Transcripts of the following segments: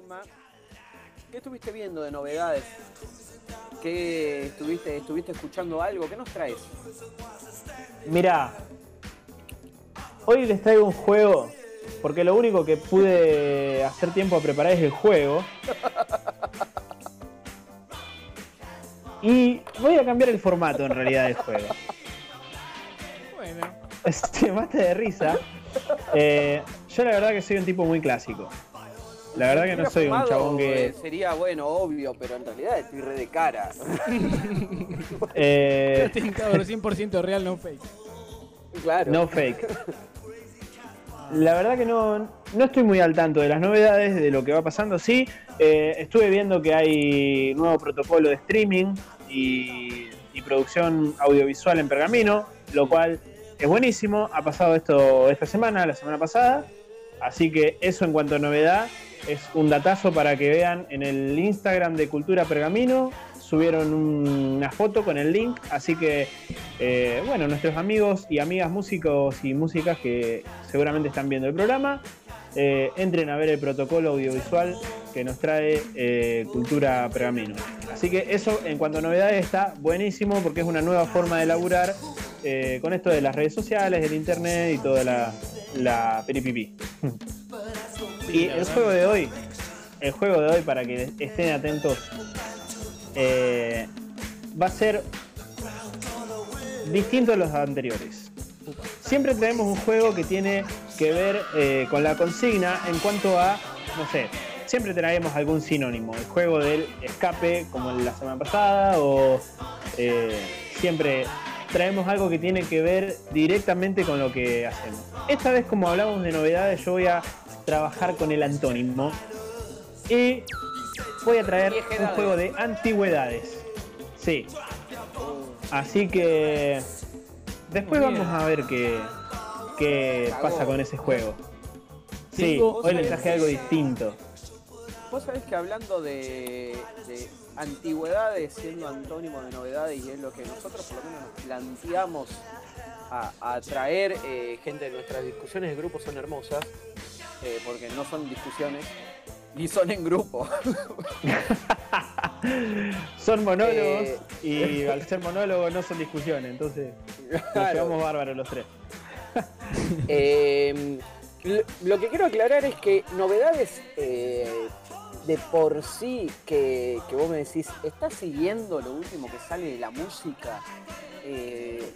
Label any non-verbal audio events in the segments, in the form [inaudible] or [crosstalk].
tema. ¿Qué estuviste viendo de novedades? ¿Qué estuviste, estuviste escuchando algo? ¿Qué nos traes? Mira, hoy les traigo un juego, porque lo único que pude hacer tiempo a preparar es el juego. Y voy a cambiar el formato en realidad del juego. Bueno, [laughs] Este, de risa. Eh, yo la verdad que soy un tipo muy clásico. La verdad que no soy un chabón que... eh, Sería bueno, obvio, pero en realidad estoy re de cara. [laughs] [laughs] eh, Justin Cabro 100% real, no fake. claro. no fake. La verdad que no, no estoy muy al tanto de las novedades, de lo que va pasando. Sí, eh, estuve viendo que hay nuevo protocolo de streaming y, y producción audiovisual en pergamino, lo cual es buenísimo. Ha pasado esto esta semana, la semana pasada. Así que eso en cuanto a novedad es un datazo para que vean en el Instagram de Cultura Pergamino. Subieron un- una foto con el link, así que eh, bueno, nuestros amigos y amigas músicos y músicas que seguramente están viendo el programa, eh, entren a ver el protocolo audiovisual que nos trae eh, Cultura Pergamino. Así que eso en cuanto a novedades está buenísimo porque es una nueva forma de laburar con esto de las redes sociales, del internet y toda la, la peripipi. Y el juego de hoy, el juego de hoy para que estén atentos, eh, va a ser distinto a los anteriores. Siempre traemos un juego que tiene que ver eh, con la consigna en cuanto a, no sé, siempre traemos algún sinónimo. El juego del escape, como la semana pasada, o eh, siempre traemos algo que tiene que ver directamente con lo que hacemos. Esta vez, como hablamos de novedades, yo voy a trabajar con el antónimo y voy a traer un juego de antigüedades. Sí. Así que después vamos a ver qué, qué pasa con ese juego. Sí, hoy les traje algo distinto. Vos sabés que hablando de, de antigüedades, siendo antónimo de novedades, y es lo que nosotros por lo menos nos planteamos a, a traer eh, gente de nuestras discusiones de grupo son hermosas, eh, porque no son discusiones, ni son en grupo. [laughs] Son monólogos Eh. y al ser monólogos no son discusiones, entonces nos Claro. llevamos bárbaros los tres. [laughs] Eh, lo- que quiero aclarar es que novedades de por sí que, que vos me decís, ¿estás siguiendo lo último que sale de la música? Eh,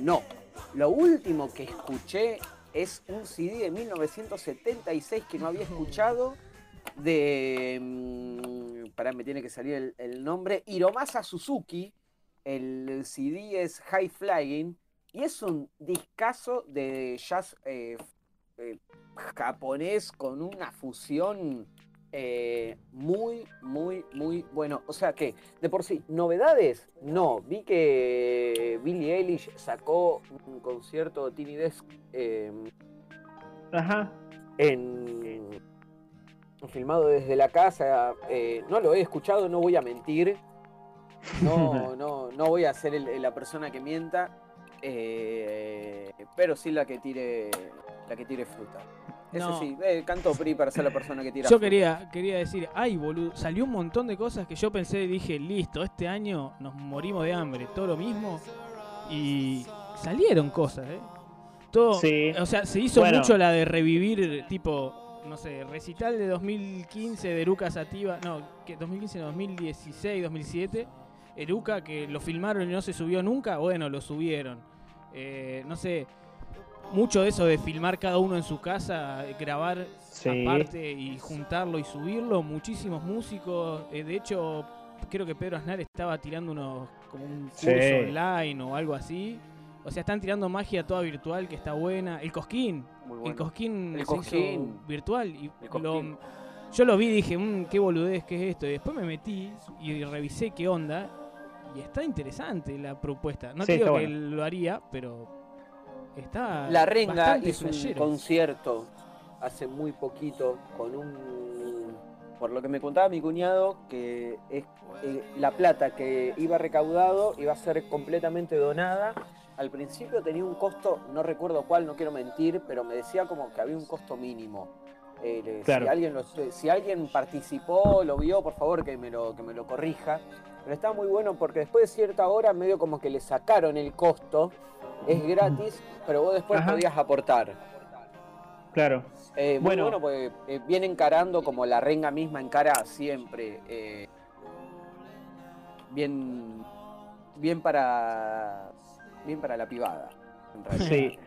no. Lo último que escuché es un CD de 1976 que no había escuchado de... mm, pará, me tiene que salir el, el nombre. Hiromasa Suzuki. El CD es High Flying. Y es un discazo de jazz eh, eh, japonés con una fusión eh, muy, muy, muy bueno. O sea que, de por sí, novedades, no. Vi que Billie Eilish sacó un concierto de Tiny Desk eh, Ajá. en, filmado desde la casa. eh, no lo he escuchado, no voy a mentir. No, [laughs] no, no voy a ser el- la persona que mienta. eh, pero sí la que tire la que tire fruta. Eso No. sí, eh, canto PRI para ser la persona que tira Yo quería, quería decir, ay boludo, salió un montón de cosas que yo pensé y dije, listo, este año nos morimos de hambre, todo lo mismo. Y salieron cosas, ¿eh? Todo, Sí. O sea, se hizo Bueno. mucho la de revivir, tipo, no sé, recital de 2015 de Eruca Sativa, no, que 2015, no, 2016, 2007. Eruca, que lo filmaron y no se subió nunca, bueno, lo subieron. Eh, no sé, mucho de eso de filmar cada uno en su casa, grabar Sí. aparte y juntarlo y subirlo, muchísimos músicos. eh, de hecho, creo que Pedro Aznar estaba tirando unos como un curso Sí. online o algo así. O sea, están tirando magia toda virtual que está buena. El Cosquín, Muy bueno. el Cosquín El se Cosquín. hizo virtual y El lo- yo lo vi y dije, "Mm, qué boludez, qué es esto. Y después me metí y revisé qué onda. Y está interesante la propuesta. No Sí, te digo que bueno. lo haría, pero está La Renga hizo un flashero. concierto hace muy poquito con un. Por lo que me contaba mi cuñado, que es eh, la plata que iba recaudado iba a ser completamente donada. Al principio tenía un costo, no recuerdo cuál, no quiero mentir, pero me decía como que había un costo mínimo. Eh, Claro. si, alguien lo- si alguien participó, lo vio, por favor que me lo, que me lo corrija. Pero está muy bueno porque después de cierta hora medio como que le sacaron el costo. Es gratis, pero vos después Ajá. podías aportar. Claro. Eh, Bueno. bueno, eh, viene encarando como la renga misma encara siempre. eh, bien, bien para, bien para la pivada. en realidad. Sí.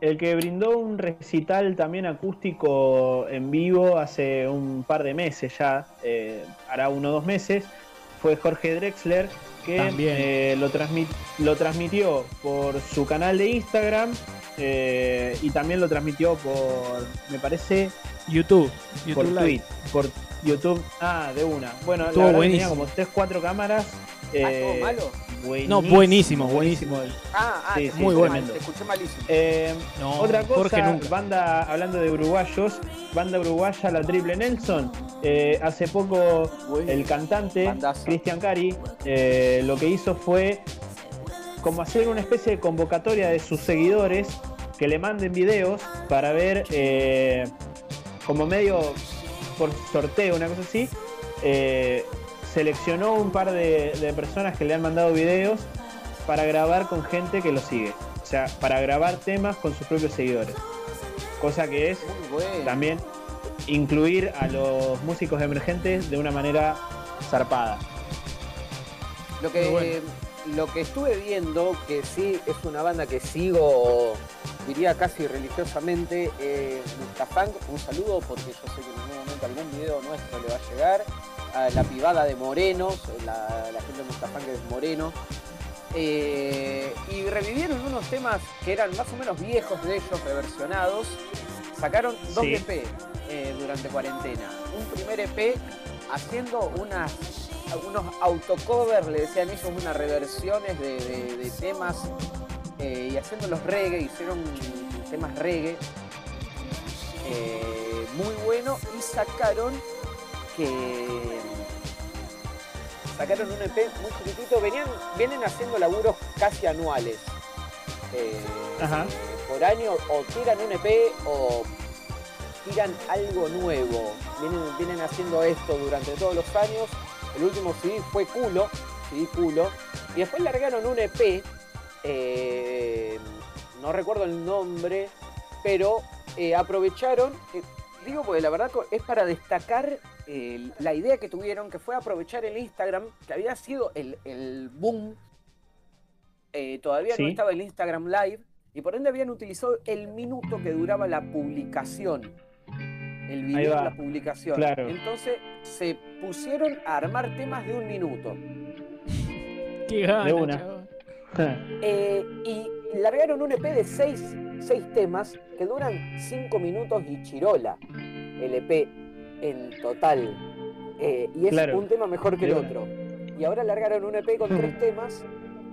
El que brindó un recital también acústico en vivo hace un par de meses ya, hará uno o dos meses, fue Jorge Drexler, que También. eh, lo, transmit- lo transmitió por su canal de Instagram eh, y también lo transmitió por, me parece, YouTube. por YouTube Twitch, Live. por YouTube. Ah, de una. Bueno, Estuvo la verdad que tenía como 3, 4 cámaras. Ah, eh, ¿todo malo? No, buenísimo, buenísimo. Ah, ah, sí, sí, muy bueno. mal, Te escuché malísimo. Eh, No, Otra cosa, Jorge nunca. banda, hablando de uruguayos, banda uruguaya, la Triple Nelson. eh, hace poco el cantante. Cristian Cari eh, lo que hizo fue como hacer una especie de convocatoria de sus seguidores que le manden videos para ver eh, como medio por sorteo, una cosa así. eh, seleccionó un par de, de personas que le han mandado videos para grabar con gente que lo sigue. O sea, para grabar temas con sus propios seguidores. Cosa que es bueno. también incluir a los músicos emergentes de una manera zarpada. Lo que, bueno. lo que estuve viendo, que sí es una banda que sigo, diría casi religiosamente, eh, Mustafang, un saludo porque yo sé que en algún momento algún video nuestro le va a llegar, a la pivada de Morenos, la, la gente de Mustafang que es Moreno, eh, y revivieron unos temas que eran más o menos viejos de ellos, reversionados, sacaron dos Sí. EP eh, durante cuarentena, un primer EP haciendo unas algunos autocovers, le decían ellos, unas reversiones de, de- de temas eh, y haciendo los reggae, hicieron temas reggae. Eh, muy bueno y sacaron que sacaron un EP muy chiquitito, venían, vienen haciendo laburos casi anuales. eh, Ajá. por año o tiran un EP o tiran algo nuevo. Vienen, vienen haciendo esto durante todos los años. El último CD fue culo, CD culo. Y después largaron un EP, eh, no recuerdo el nombre, pero eh, aprovecharon, eh, digo porque la verdad es para destacar eh, la idea que tuvieron, que fue aprovechar el Instagram, que había sido el, el boom. Eh, todavía no estaba el Instagram Live y por ende habían utilizado el minuto que duraba la publicación. El video de la publicación. Claro. Entonces se pusieron a armar temas de un minuto. Qué gana, De una. chabón. [laughs] Eh, y largaron un EP de seis, seis temas que duran cinco minutos y chirola. El EP en total. Eh, y es Claro. un tema mejor que el otro. Y ahora largaron un EP con tres temas.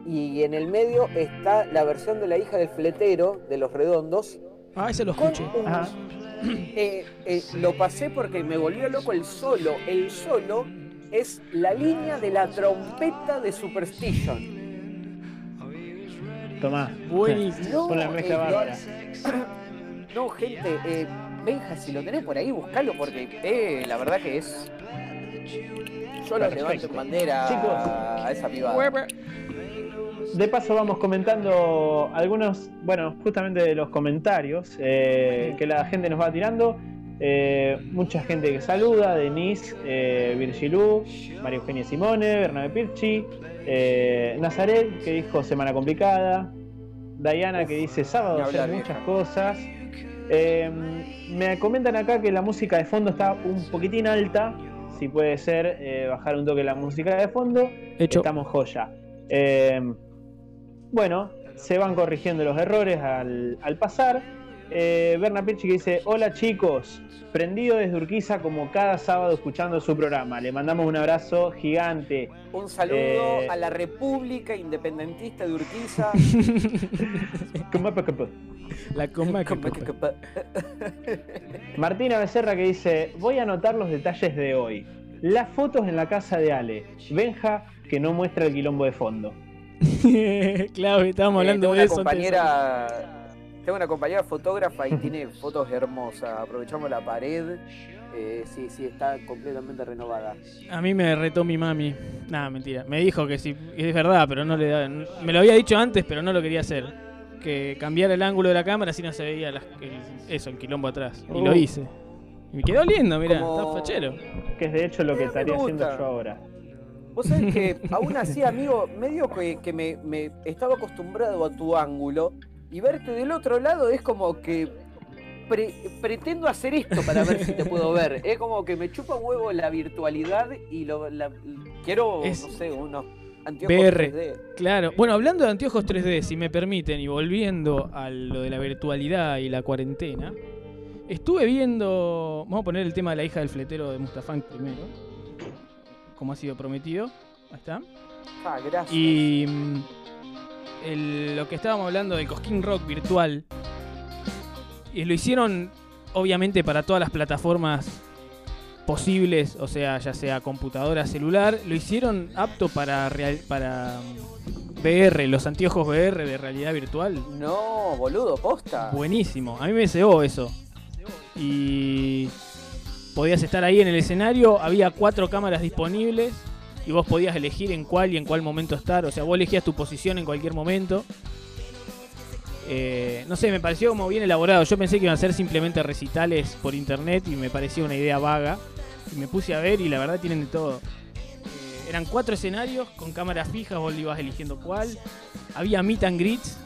Y en el medio está la versión de la hija del fletero de los redondos. Ah, ese lo escuché. un- Ajá. [coughs] eh, eh, lo pasé porque me volvió loco el solo. El solo es la línea de la trompeta de Superstition. Tomá. Buenísimo. No, Con la mezcla eh, bárbara. [coughs] No, gente, eh, Benja, si lo tenés por ahí, buscalo porque eh, la verdad que es. Yo lo levanto en bandera Chicos. a esa pibada. De paso vamos comentando algunos, bueno, justamente de los comentarios eh, que la gente nos va tirando. Eh, mucha gente que saluda, Denise, eh, Virgilú, María Eugenia Simone, Bernabé Pirchi, eh, Nazaret que dijo semana complicada, Diana que dice sábado hacer muchas cosas. Eh, me comentan acá que la música de fondo está un poquitín alta, si puede ser eh, bajar un toque la música de fondo. Hecho. Estamos joya. Eh, bueno, se van corrigiendo los errores al, al pasar. Eh, Berna Pirchi que dice: Hola chicos, prendido desde Urquiza como cada sábado escuchando su programa. Le mandamos un abrazo gigante. Un saludo Eh, a la República Independentista de Urquiza. [laughs] La coma [laughs] Martina Becerra que dice: Voy a anotar los detalles de hoy. Las fotos en la casa de Ale. Benja que no muestra el quilombo de fondo. [laughs] claro, estábamos Eh, hablando tengo de una eso. antes compañera tengo una compañera fotógrafa y tiene fotos hermosas. Aprovechamos la pared. Eh, sí, sí, está completamente renovada. A mí me retó mi mami. Nada, mentira. Me dijo que sí, es verdad, pero no le da. Me lo había dicho antes, pero no lo quería hacer. Que cambiar el ángulo de la cámara así no se veía las- el- eso, el quilombo atrás. Y lo Uh. hice. Y me quedó lindo, mirá, Como- está fachero. Que es de hecho lo que Eh, estaría haciendo yo ahora. Vos sabés que [laughs] aún así, amigo, medio que, que me, me estaba acostumbrado a tu ángulo y verte del otro lado es como que pre- pretendo hacer esto para ver si te puedo ver. Es como que me chupa huevo la virtualidad y lo, la- quiero, Es no sé, unos anteojos VR. 3D. Claro. Bueno, hablando de anteojos 3D, si me permiten, y volviendo a lo de la virtualidad y la cuarentena, estuve viendo. Vamos a poner el tema de la hija del fletero de Mustafán primero. Como ha sido prometido. Ahí está. Ah, gracias. Y el- lo que estábamos hablando del Cosquín Rock virtual, y lo hicieron obviamente para todas las plataformas posibles, o sea, ya sea computadora, celular, lo hicieron apto para, real- para mm, VR, los anteojos VR de realidad virtual. No, boludo, posta. Buenísimo, a mí me cebó eso. Y podías estar ahí en el escenario, había cuatro cámaras disponibles y vos podías elegir en cuál y en cuál momento estar. O sea, vos elegías tu posición en cualquier momento. Eh, no sé, me pareció como bien elaborado. Yo pensé que iban a ser simplemente recitales por internet y me parecía una idea vaga. Y me puse a ver y la verdad tienen de todo. Eh, eran cuatro escenarios con cámaras fijas, vos le ibas eligiendo cuál. Había meet and greets,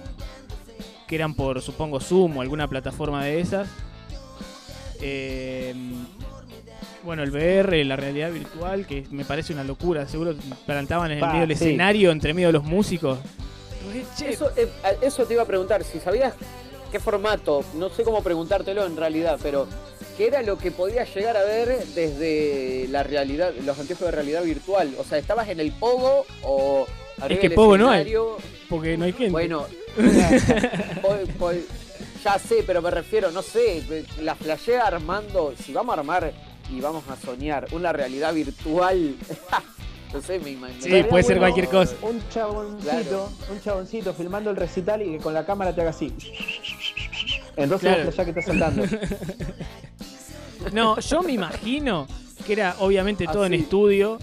que eran por, supongo, Zoom o alguna plataforma de esas. Eh, bueno, el VR, la realidad virtual, que me parece una locura. Seguro plantaban en el medio del sí. escenario, entre medio de los músicos. Eso, eh, eso te iba a preguntar, si sabías qué formato, no sé cómo preguntártelo en realidad, pero qué era lo que podías llegar a ver desde la realidad, los anteojos de realidad virtual. O sea, ¿estabas en el pogo o arriba que pogo no hay. porque no hay gente. Bueno, [laughs] ya sé, pero me refiero, no sé, la flashea armando, si vamos a armar y vamos a soñar una realidad virtual, [laughs] no sé, me imagino. Sí, puede ser cualquier cosa. Un chaboncito, Claro. un chaboncito filmando el recital y que con la cámara te haga así. Entonces Claro. ya que estás saltando. [laughs] No, yo me imagino que era obviamente todo en estudio.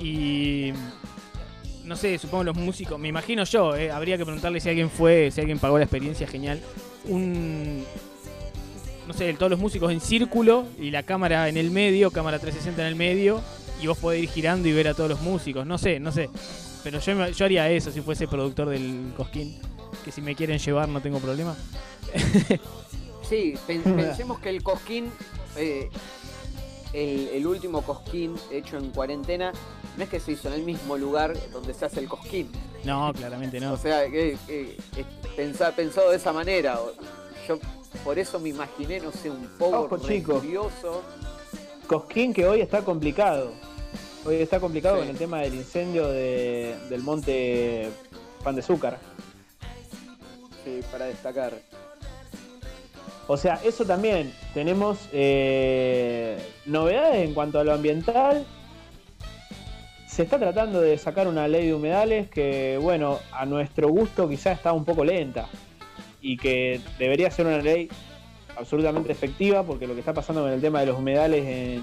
Y. No sé, supongo los músicos. Me imagino yo, eh, habría que preguntarle si alguien fue, si alguien pagó la experiencia, genial. Un. No sé, todos los músicos en círculo y la cámara en el medio, cámara 360 en el medio. Y vos podés ir girando y ver a todos los músicos. No sé, no sé. Pero yo, yo haría eso si fuese productor del Cosquín. Que si me quieren llevar no tengo problema. [laughs] Sí, pen- [laughs] pensemos que el cosquín, eh, el, el último cosquín hecho en cuarentena, no es que se hizo en el mismo lugar donde se hace el cosquín. No, claramente no. O sea, que, eh, pensá- pensado de esa manera. Yo por eso me imaginé, no sé, un poco Ojo, chico. curioso. Cosquín que hoy está complicado. Hoy está complicado Sí. con el tema del incendio de- del monte Pan de Azúcar. Sí, para destacar. O sea, eso también. Tenemos eh, novedades en cuanto a lo ambiental. Se está tratando de sacar una ley de humedales que, bueno, a nuestro gusto quizás está un poco lenta. Y que debería ser una ley absolutamente efectiva, porque lo que está pasando con el tema de los humedales en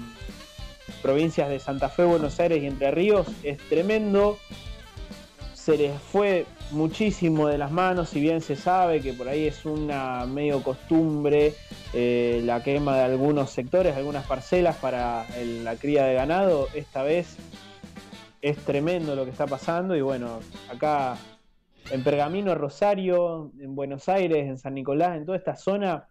provincias de Santa Fe, Buenos Aires y Entre Ríos es tremendo. Se les fue muchísimo de las manos, si bien se sabe que por ahí es una medio costumbre eh, la quema de algunos sectores, algunas parcelas para la cría de ganado, esta vez es tremendo lo que está pasando y bueno, acá en Pergamino, Rosario, en Buenos Aires, en San Nicolás, en toda esta zona,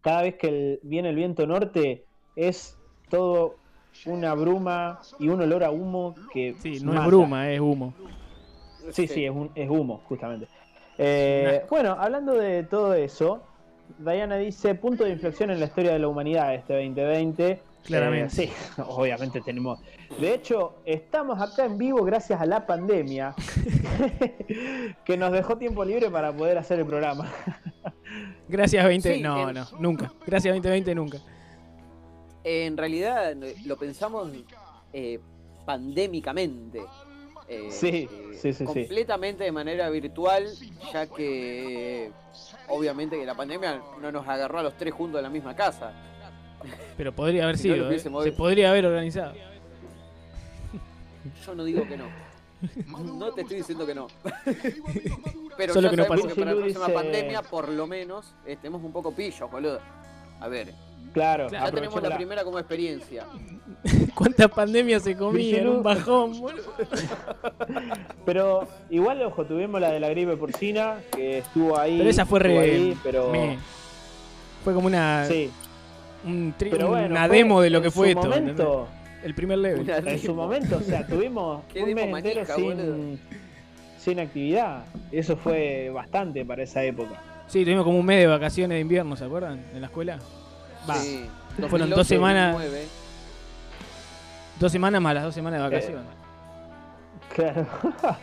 cada vez que el- viene el viento norte es todo una bruma y un olor a humo que Sí, no mata. es bruma, es humo. Sí, sí, es, un- es humo, justamente. Eh, bueno, hablando de todo eso, Diana dice, punto de inflexión en la historia de la humanidad este 2020. Claramente. Eh, sí, [laughs] obviamente tenemos. De hecho, estamos acá en vivo gracias a la pandemia, [laughs] que nos dejó tiempo libre para poder hacer el programa. [laughs] Gracias 20. Sí, no, en- no, nunca. Gracias 2020 nunca. En realidad lo pensamos eh, pandémicamente. eh, Sí, sí, sí, sí. completamente de manera virtual, ya que obviamente que la pandemia no nos agarró a los tres juntos en la misma casa. Pero podría haber Si no lo sido, ¿eh? se podría haber organizado. Yo no digo que no. No te estoy diciendo que no. Pero Solo ya que no sabemos que para la próxima pandemia, por lo menos, estemos un poco pillos, boludo. A ver, Claro, ya tenemos la primera como experiencia. [laughs] ¿Cuántas pandemias se comían? Virgilú. Un bajón, boludo. [laughs] Pero igual, ojo, tuvimos la de la gripe porcina, que estuvo ahí. Pero esa fue re. ahí, pero... me- Fue como una, Sí, un tri- pero bueno. una fue demo de lo que fue esto. Momento, El primer level. En su momento, o sea, tuvimos [laughs] un mes entero sin, boludo. sin actividad. Eso fue bastante para esa época. Sí, tuvimos como un mes de vacaciones de invierno, ¿se acuerdan? En la escuela. Va, Sí, fueron 2008, dos semanas. 2009. Dos semanas más las dos semanas de Eh, vacaciones. Claro. [laughs]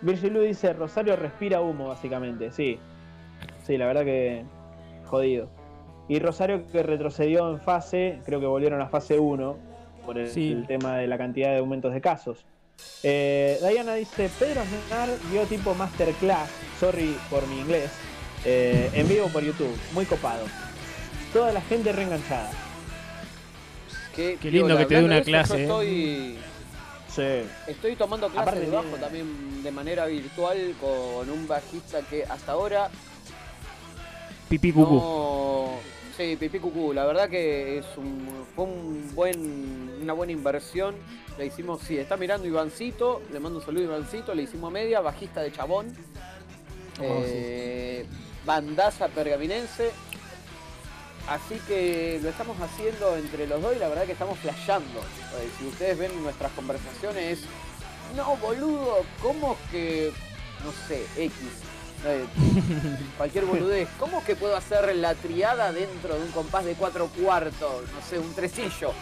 Virgilú dice, Rosario respira humo, básicamente. Sí. Sí, la verdad que jodido. Y Rosario que retrocedió en fase, creo que volvieron a fase 1 por el, Sí. el tema de la cantidad de aumentos de casos. Eh, Diana dice, Pedro Aznar dio tipo masterclass, sorry por mi inglés, eh, en vivo por YouTube, muy copado. Toda la gente reenganchada. Qué, Qué lindo que te dé una clase, yo ¿eh? Estoy, Sí. estoy tomando clases Aparte de bajo tiene- también de manera virtual con un bajista que hasta ahora Pipí cucú. no... Sí, Pipí Cucú, la verdad que es un, fue un buen, una buena inversión. Le hicimos, sí, está mirando Ivancito, le mando un saludo a Ivancito, le hicimos media, bajista de Chabón, Oh, eh, bandaza pergaminense. Así que lo estamos haciendo entre los dos y la verdad que estamos flasheando. Eh, si ustedes ven nuestras conversaciones, no boludo, ¿cómo que, no sé, X? Eh, cualquier boludez. ¿Cómo que puedo hacer la triada dentro de un compás de cuatro cuartos? No sé, un tresillo.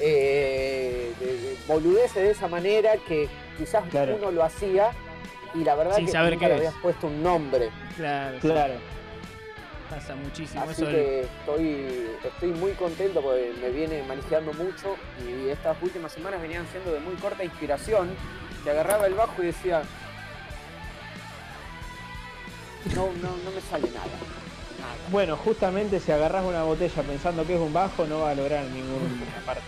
Eh, de- de boludeces de esa manera que quizás Claro. uno lo hacía y la verdad Sin que saber nunca qué le habías puesto un nombre. Claro, Claro. pasa muchísimo. Así Eso que estoy, estoy muy contento porque me viene manejando mucho y estas últimas semanas venían siendo de muy corta inspiración. Que agarraba el bajo y decía, no, no, no me sale nada. Nada. Bueno, justamente si agarras una botella pensando que es un bajo, no va a lograr ninguna parte.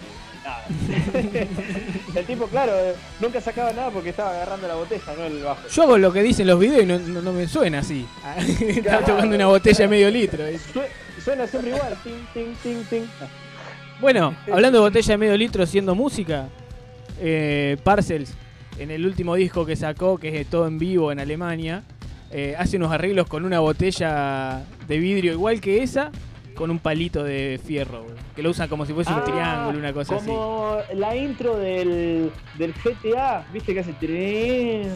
Nada. [laughs] el tipo, claro, eh, nunca sacaba nada porque estaba agarrando la botella, no el bajo. Yo hago lo que dicen los videos y no, no- no me suena así. [laughs] Estaba Claro. tocando una botella de medio litro. ¿eh? Sue- Suena siempre igual. Ting, ting, ting, ting. Bueno, [laughs] hablando de botella de medio litro siendo música, eh, Parcels, en el último disco que sacó, que es todo en vivo en Alemania, eh, hace unos arreglos con una botella de vidrio igual que esa, con un palito de fierro, que lo usan como si fuese un Ah, triángulo, una cosa así. Como la intro del, del GTA, viste que hace. trin?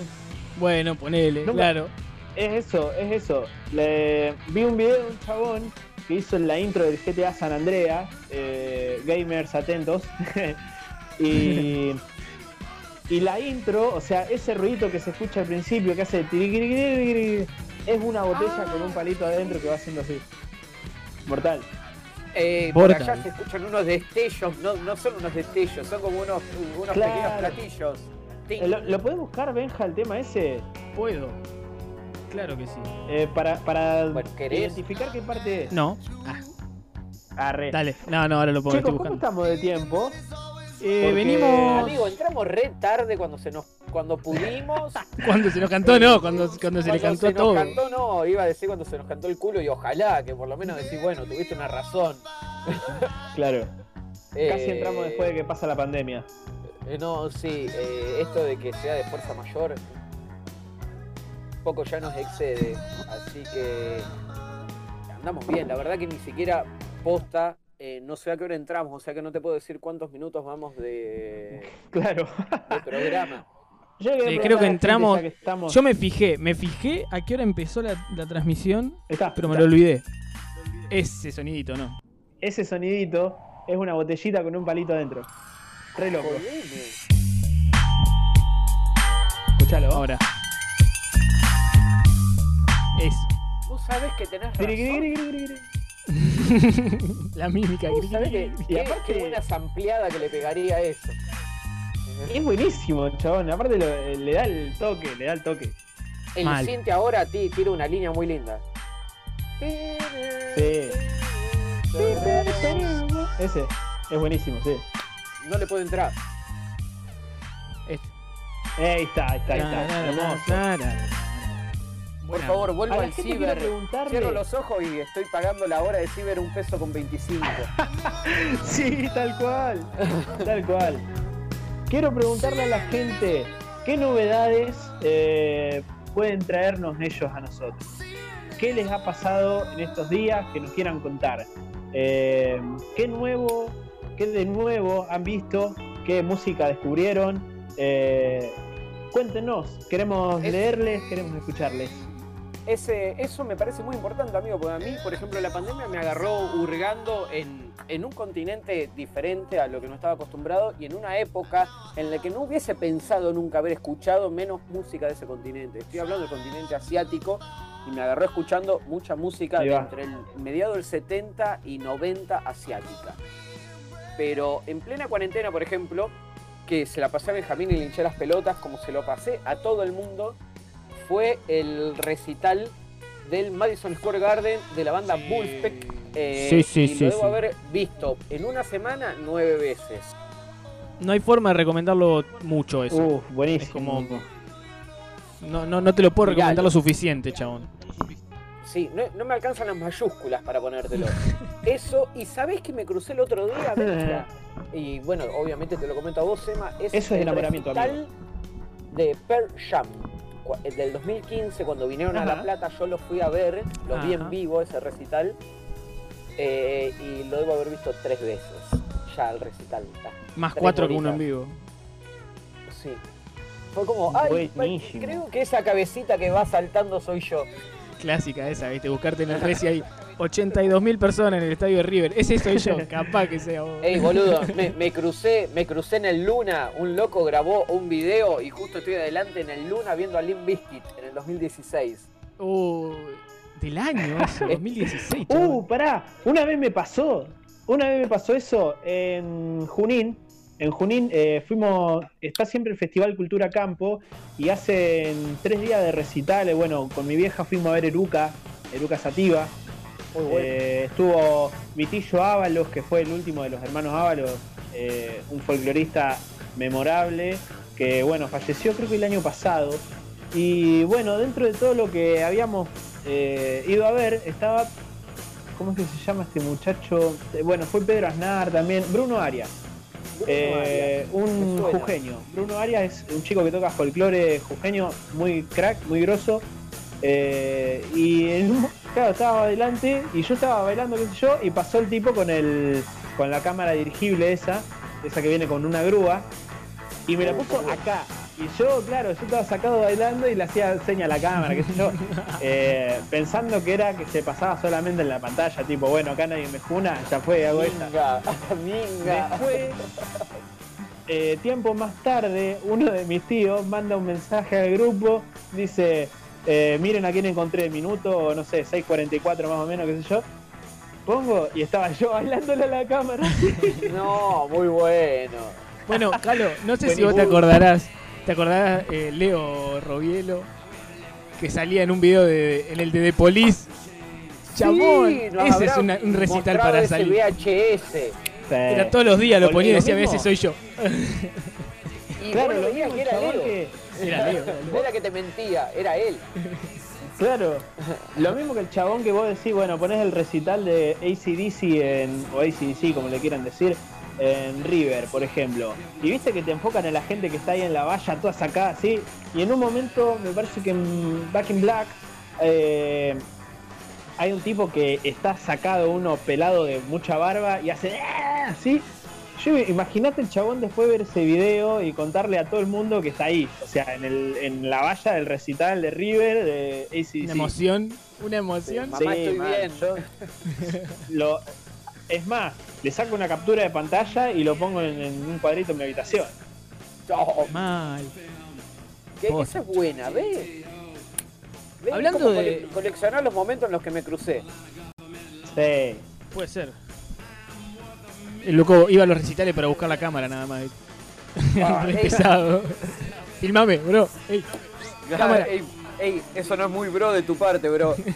Bueno, ponele, No claro. Es eso, es eso. Le, vi un video de un chabón que hizo la intro del GTA San Andreas, eh, gamers atentos, [laughs] y, [laughs] y la intro, o sea, ese ruidito que se escucha al principio que hace es una botella con un palito adentro que va haciendo así. Mortal. Eh, por Mortal. allá se escuchan unos destellos, no, no son unos destellos, son como unos, unos Claro. pequeños platillos. Eh, ¿Lo, lo podés buscar, Benja, el tema ese? Puedo. Claro que sí. Eh, para para identificar qué parte es. No. Ah, Arre. dale. No, no, ahora lo pongo, Chicos, ¿cómo estamos de tiempo? Eh, venimos. Amigo, entramos re tarde cuando se nos cuando pudimos. [laughs] Cuando se nos cantó, no, cuando, cuando se le Cuando cantó se nos todo. cantó, no, iba a decir cuando se nos cantó el culo y ojalá que por lo menos decís, bueno, tuviste una razón. [laughs] Claro. Casi Eh, entramos después de que pasa la pandemia. eh, no, sí, eh, esto de que sea de fuerza mayor, un poco ya nos excede. Así que andamos bien, la verdad que ni siquiera posta. Eh, no sé a qué hora entramos, o sea que no te puedo decir cuántos minutos vamos de, [laughs] Claro. de programa. [laughs] Yo creo que entramos- ya que estamos- Yo me fijé, me fijé a qué hora empezó la, la transmisión, Está, pero me está. lo olvidé. Ese sonidito, ¿no? Ese sonidito es una botellita con un palito adentro. Re loco. Escuchalo. Ahora. Eso. Vos sabés que tenés razón. La mímica. Sabés que, Y aparte- qué buena sampleada que le pegaría a eso. Es buenísimo, chabón. Aparte lo- le da el toque, le da el toque. El Mal. Cinti ahora ti- tira una línea muy linda. Sí. Ese es buenísimo, sí. No le puedo entrar. Este. Eh, ahí está, ahí está, ahí Na, na, está. na, Hermoso. Por favor, vuelvo al ciber. Cierro los ojos y estoy pagando la hora de ciber un peso con 25. [laughs] Sí, tal cual. Tal cual. Quiero preguntarle a la gente qué novedades eh, pueden traernos ellos a nosotros. ¿Qué les ha pasado en estos días que nos quieran contar? Eh, ¿Qué nuevo, qué de nuevo han visto? ¿Qué música descubrieron? Eh, cuéntenos, queremos Es- leerles, queremos escucharles. Ese, eso me parece muy importante, amigo, porque a mí, por ejemplo, la pandemia me agarró hurgando en, en un continente diferente a lo que no estaba acostumbrado y en una época en la que no hubiese pensado nunca haber escuchado menos música de ese continente. Estoy hablando del continente asiático y me agarró escuchando mucha música de entre el mediado del 70 y 90 asiática. Pero en plena cuarentena, por ejemplo, que se la pasé a Benjamín y le hinché las pelotas, como se lo pasé a todo el mundo, fue el recital del Madison Square Garden de la banda Bullspeck. eh, Sí, sí, y sí, lo debo sí. haber visto en una semana nueve veces. No hay forma de recomendarlo mucho eso. Uf, buenísimo. Es como- No, no, no te lo puedo recomendar lo suficiente, chabón. Sí, no, no me alcanzan las mayúsculas para ponértelo. [laughs] Eso, y ¿sabés que me crucé el otro día? [laughs] Y bueno, obviamente te lo comento a vos, Emma. Es Eso es el enamoramiento, recital de Pearl Jam. El Del 2015, cuando vinieron a La. Plata, yo lo fui a ver, lo vi en vivo ese recital. eh, y lo debo haber visto tres veces. Ya el recital. está. Más Tres cuatro que uno en vivo. Sí. Fue como, ay, Buenísimo. creo que esa cabecita que va saltando soy yo. Clásica esa, ¿viste? Buscarte en el res y hay 82.000 personas en el estadio de River. Ese soy yo, [laughs] capaz que sea vos. Ey, boludo, [laughs] me, me crucé, me crucé en el Luna, un loco grabó un video y justo estoy adelante en el Luna viendo a Limp Bizkit en el 2016. Uh, del año [laughs] eso, 2016. Uh, pará, una vez me pasó, una vez me pasó eso en Junín. En Junín eh, fuimos, está siempre el Festival Cultura Campo y hacen tres días de recitales. Bueno, con mi vieja fuimos a ver Eruca, Eruca Sativa. Bueno. Eh, estuvo Vitillo Ábalos, que fue el último de los hermanos Ábalos, eh, un folclorista memorable, que bueno, falleció creo que el año pasado. Y bueno, dentro de todo lo que habíamos eh, ido a ver, estaba, ¿cómo es que se llama este muchacho? Bueno, fue Pedro Aznar también, Bruno Arias. Eh, un jujeño. Bruno Arias es un chico que toca folclore jujeño, muy crack, muy grosso. Eh, y en claro, estaba adelante y yo estaba bailando, qué sé yo, y pasó el tipo con el con la cámara dirigible esa, esa que viene con una grúa, y me la puso acá. Y yo, claro, yo estaba sacado bailando y le hacía seña a la cámara, qué sé yo, [laughs] eh, pensando que era que se pasaba solamente en la pantalla, tipo, bueno, acá nadie me juna, ya fue, hago esta. Después, [laughs] eh, tiempo más tarde, uno de mis tíos manda un mensaje al grupo, dice, eh, miren a quién encontré, minuto, no sé, 6.44 más o menos, qué sé yo. Pongo y estaba yo [laughs] bailándole a la cámara. [laughs] No, muy bueno. Bueno, Calo, no sé si vos te acordarás. ¿Te acordarás eh, Leo Robielo? Que salía en un video de, en el de The Police. Chabón, Sí, ese es una- un recital para ese salir. VHS. Era todos los días lo ponía y decía, a veces soy yo. Y Claro, lo que era chabón Leo. que- Era Leo. No era que te mentía, era él. Claro, lo mismo que el chabón que vos decís, bueno, pones el recital de ACDC en, o ACDC como le quieran decir, en River, por ejemplo. Y viste que te enfocan en la gente que está ahí en la valla, toda sacada así. Y en un momento, me parece que en Back in Black, eh, hay un tipo que está sacado, uno pelado de mucha barba, y hace "Ah", así. Yo imagínate el chabón después de ver ese video y contarle a todo el mundo que está ahí. O sea, en, el, en la valla del recital de River, de ACDC. Una emoción, una emoción. Mamá, estoy man, bien. yo- lo, es más, le saco una captura de pantalla y lo pongo en, en un cuadrito en mi habitación. Oh, Mal. que esa es buena, ¿ves? ¿Ves? Hablando de- cole- coleccionar los momentos en los que me crucé. Sí. Puede ser. El loco iba a los recitales para buscar la cámara nada más. Ah, [laughs] Re ey, pesado. Filmame, bro. Ey, cámara. ey, ey, eso no es muy bro de tu parte, bro. [laughs]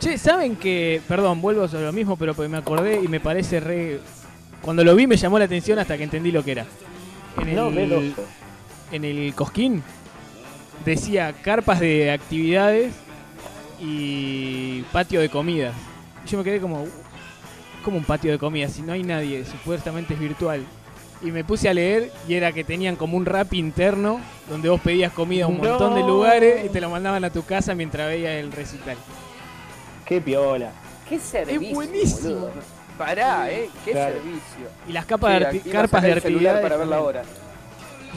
Che, ¿saben que.? Perdón, vuelvo sobre lo mismo, pero me acordé y me parece re. Cuando lo vi me llamó la atención hasta que entendí lo que era. En no, el, veloso. en el Cosquín decía carpas de actividades y patio de comidas. Yo me quedé como. Como un patio de comidas? Si no hay nadie, supuestamente es virtual. Y me puse a leer y era que tenían como un rap interno donde vos pedías comida a un No. montón de lugares y te lo mandaban a tu casa mientras veías el recital. Qué piola. Qué servicio. buenísimo. boludo. Pará, eh. Qué Claro. servicio. Y las capas de Sí, carpas de actividades. para ver la hora.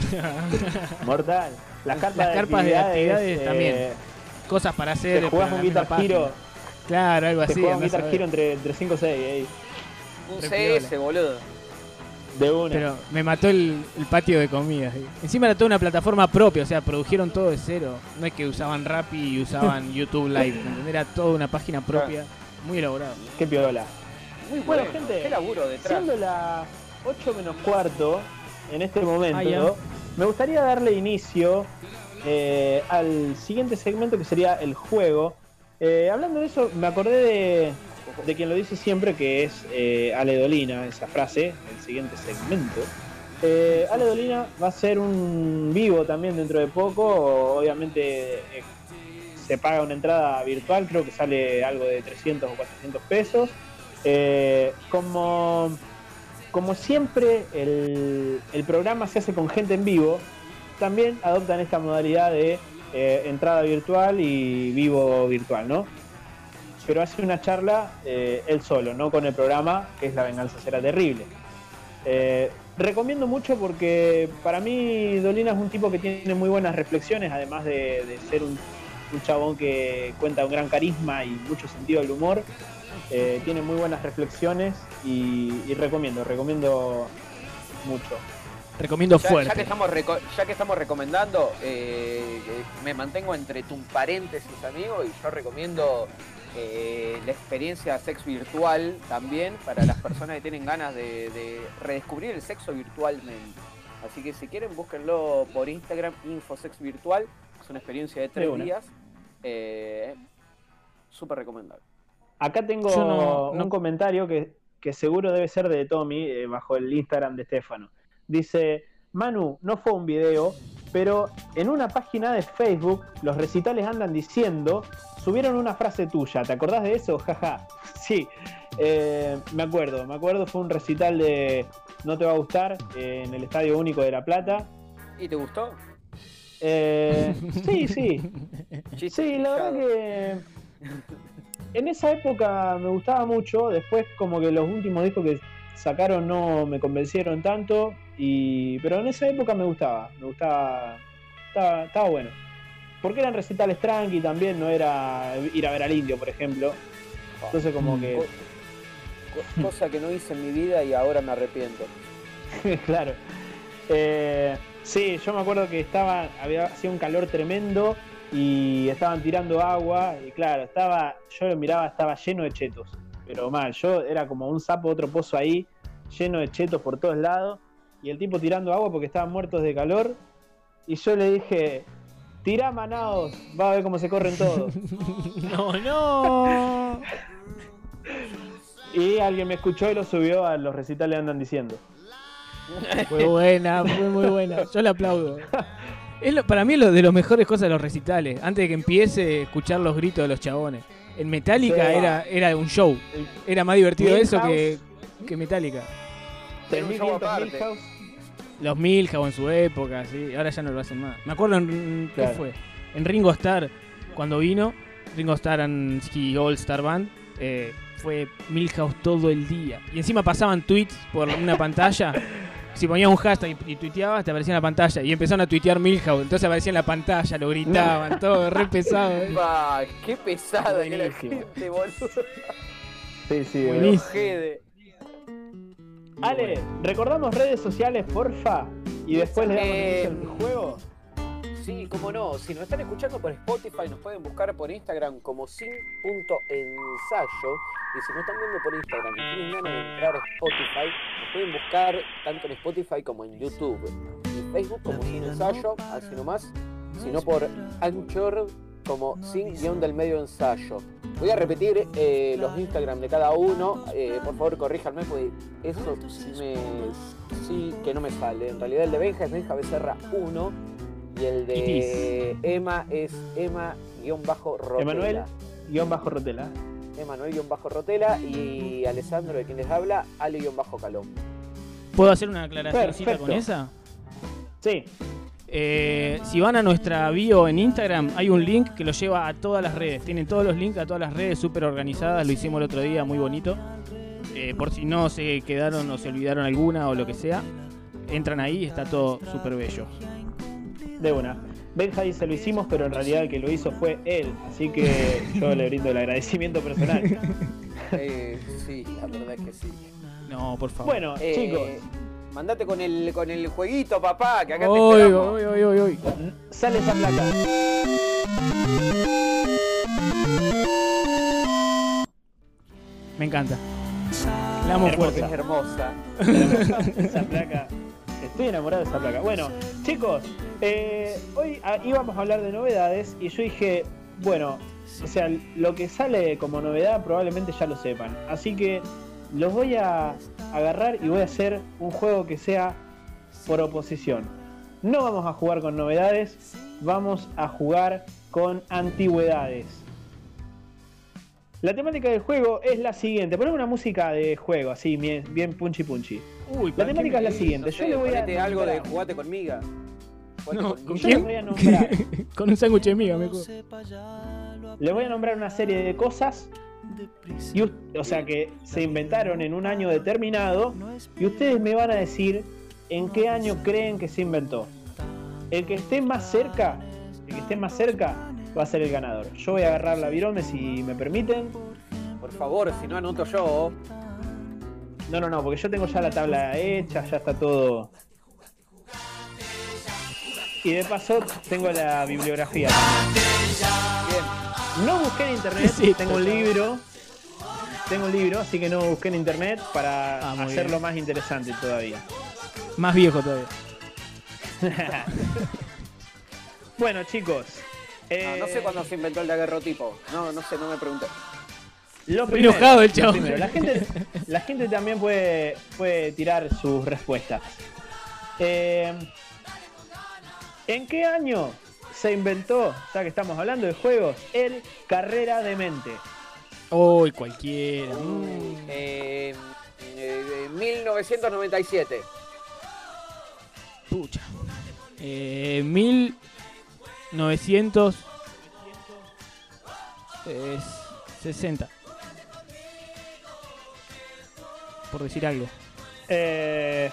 [laughs] Mortal. Las carpas, Las de, actividades, actividades también. eh, Cosas para hacer. Te jugás un Guitar página. Claro, algo Te así. un Guitar ver. Hero entre, entre 5 y 6, Un CS, boludo. de una. Pero me mató el, el patio de comidas. sí. Encima era toda una plataforma propia, o sea, produjeron todo de cero. No es que usaban Rappi y usaban [laughs] YouTube Live. Era toda una página propia, muy elaborada. Qué piola. Muy Bueno, bueno, gente, Qué laburo detrás. Siendo las 8 menos cuarto, en este momento, Ah, ya. me gustaría darle inicio eh, al siguiente segmento que sería el juego. Eh, hablando de eso, me acordé de, de quien lo dice siempre, que es eh, Ale Dolina, esa frase, el siguiente segmento. Eh, Ale Dolina va a ser un vivo también dentro de poco, obviamente eh, se paga una entrada virtual, creo que sale algo de 300 o 400 pesos. Eh, como, como siempre el, el programa se hace con gente en vivo, también adoptan esta modalidad de eh, entrada virtual y vivo virtual, ¿no? Pero hace una charla eh, él solo, no con el programa, que es La venganza será terrible. Eh, recomiendo mucho porque para mí Dolina es un tipo que tiene muy buenas reflexiones, además de, de ser un, un chabón que cuenta un gran carisma y mucho sentido del humor. Eh, tiene muy buenas reflexiones y, y recomiendo, recomiendo mucho. Recomiendo Ya, fuerte. ya que estamos reco- ya que estamos recomendando, eh, eh, me mantengo entre tu paréntesis, amigo, y yo recomiendo eh, la experiencia sex virtual también para las personas que tienen ganas de, de redescubrir el sexo virtualmente. Así que si quieren, búsquenlo por Instagram, Infosex Virtual. Es una experiencia de tres días. Eh, Súper recomendable. Acá tengo no- un comentario que, que seguro debe ser de Tommy, eh, bajo el Instagram de Estefano. Dice, Manu, no fue un video, pero en una página de Facebook los recitales andan diciendo, subieron una frase tuya, ¿te acordás de eso? [laughs] Jaja, sí, eh, me acuerdo, me acuerdo, fue un recital de No te va a gustar eh, en el Estadio Único de La Plata. ¿Y te gustó? Eh, sí, sí, [laughs] Sí, la verdad que en esa época me gustaba mucho, después como que los últimos discos que sacaron no me convencieron tanto, y pero en esa época me gustaba, me gustaba, estaba, estaba bueno. Porque eran recitales tranqui también, no era ir a ver al indio, por ejemplo. Entonces como Mm. que, Co- co- [laughs] cosa que no hice en mi vida y ahora me arrepiento. [laughs] claro. Eh, sí, yo me acuerdo que estaba, había hacía un calor tremendo y estaban tirando agua y claro, estaba, yo lo miraba, estaba lleno de chetos, pero mal, yo era como un sapo, otro pozo ahí, lleno de chetos por todos lados y el tipo tirando agua porque estaban muertos de calor y yo le dije, tirá manaos, va a ver cómo se corren todos. [laughs] no, no. y alguien me escuchó y lo subió a los recitales andan diciendo. Fue buena, fue muy buena. Yo le aplaudo. [laughs] Es lo- para mí es lo de las mejores cosas de los recitales. Antes de que empiece, escuchar los gritos de los chabones. En Metallica Sí. era, era un show. Era más divertido eso que, que Metallica. Era un show 3.500 aparte. Milhouse. Los Milhouse en su época, sí. Ahora ya no lo hacen más. Me acuerdo en. ¿Qué Claro. fue? En Ringo Starr, cuando vino. Ringo Starr and Ski All Star Band. eh, fue Milhouse todo el día. Y encima pasaban tweets por una pantalla. [laughs] Si ponías un hashtag y, y tuiteabas, te aparecía en la pantalla. Y empezaron a tuitear Milhouse. Entonces aparecía en la pantalla, lo gritaban, todo, re pesado. eh. [laughs] Qué pesada que la Buenísimo. gente, boludo. Sí, sí, Buenísimo. Ale, recordamos redes sociales, porfa, y después le damos Eh, inicio al juego. Sí, cómo no. Si nos están escuchando por Spotify, nos pueden buscar por Instagram como sin.ensayo. Y si no están viendo por Instagram y tienen ganas de entrar a Spotify, nos pueden buscar tanto en Spotify como en YouTube. Y Facebook como sin ensayo, así nomás. Sino por Anchor como sin guion del medio ensayo. Voy a repetir eh, los Instagram de cada uno. Eh, por favor, corríjanme, porque eso sí, me, sí que no me sale. En realidad, el de Benja es Benja Becerra 1 y el de Emma es Emma-Rotela. Emanuel-Rotela. Emanuel-Rotela y Alessandro, de quien les habla, Ale-Calón. ¿Puedo hacer una aclaración con esa? Sí. Eh, si van a nuestra bio en Instagram, hay un link que lo lleva a todas las redes. Tienen todos los links a todas las redes súper organizadas. Lo hicimos el otro día, muy bonito. Eh, por si no se quedaron o se olvidaron alguna o lo que sea, entran ahí y está todo súper bello. De una. Benja dice lo hicimos, pero en realidad el que lo hizo fue él. Así que yo le brindo el agradecimiento personal. [laughs] Eh, sí, la verdad es que sí. No, por favor. Bueno, chicos. Mandate con el, con el jueguito, papá, que acá te esperamos. Oy, Sale esa placa. Me encanta. La amo fuerte. Es hermosa. [laughs] esa placa. Estoy enamorado de esa placa. Bueno, chicos, eh, hoy íbamos a hablar de novedades y yo dije, bueno, o sea, lo que sale como novedad probablemente ya lo sepan. Así que los voy a agarrar y voy a hacer un juego que sea por oposición. No vamos a jugar con novedades, vamos a jugar con antigüedades. La temática del juego es la siguiente. Ponemos una música de juego, así, bien, bien punchy punchy. la temática es la siguiente. yo le voy a algo de jugate conmigo. No, ¿con quién? Voy a nombrar. [laughs] con un sándwich de miga, me Le voy a nombrar una serie de cosas o sea que se inventaron en un año determinado y ustedes me van a decir en qué año creen que se inventó. El que esté más cerca, el que esté más cerca va a ser el ganador. Yo voy a agarrar la virome si me permiten. Por favor, si no anoto yo. No, no, no, porque yo tengo ya la tabla hecha, ya está todo. Y de paso tengo la bibliografía. No busqué en internet, [laughs] sí, tengo un libro. Tengo un libro, así que no busqué en internet para ah, hacerlo más interesante todavía. Más viejo todavía. [laughs] bueno, chicos. no, sé eh, cuándo se inventó el daguerrotipo. No, no sé, no me pregunté. Lo enojado el chavo. La gente, [laughs] la gente también puede, puede tirar sus respuestas. Eh, ¿En qué año se inventó, ya que estamos hablando de juegos, el Carrera de Mente. Uy, cualquiera. 1997. Mm. Eh, Pucha. Eh, 1960. Por decir algo. Eh,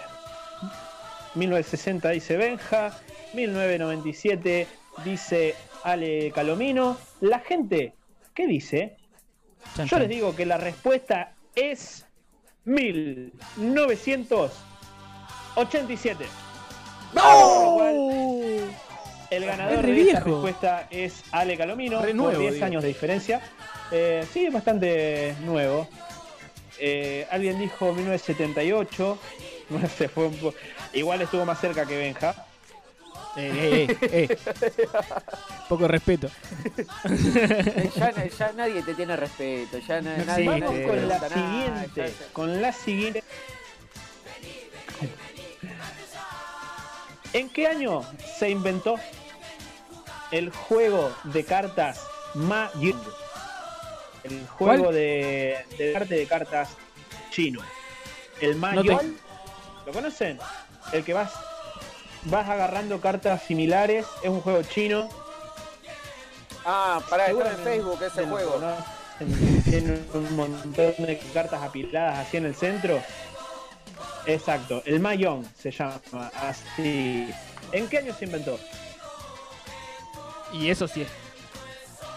1960 dice Benja. 1997 dice Ale Calomino. La gente, ¿qué dice? Yo les digo que la respuesta es 1987. ¡No! el ganador de esta respuesta es Ale Calomino, con 10 años de diferencia. Eh, sí, es bastante nuevo. Eh, alguien dijo 1978. [laughs] No sé, fue un Igual estuvo más cerca que Benja. Eh, eh, eh, Poco respeto. [laughs] [laughs] ya, nadie te tiene respeto. Ya nadie Vamos con la siguiente. Con la siguiente. ¿En qué año se inventó el juego de cartas Mahjong? El juego de, de arte de cartas chino. El Mahjong. ¿Lo conocen? El que vas vas agarrando cartas similares, es un juego chino. Ah, para estar en Facebook ese juego. [laughs] Tiene un montón de cartas apiladas así en el centro. Exacto, el Mayong se llama así. ¿En qué año se inventó? Y eso sí es.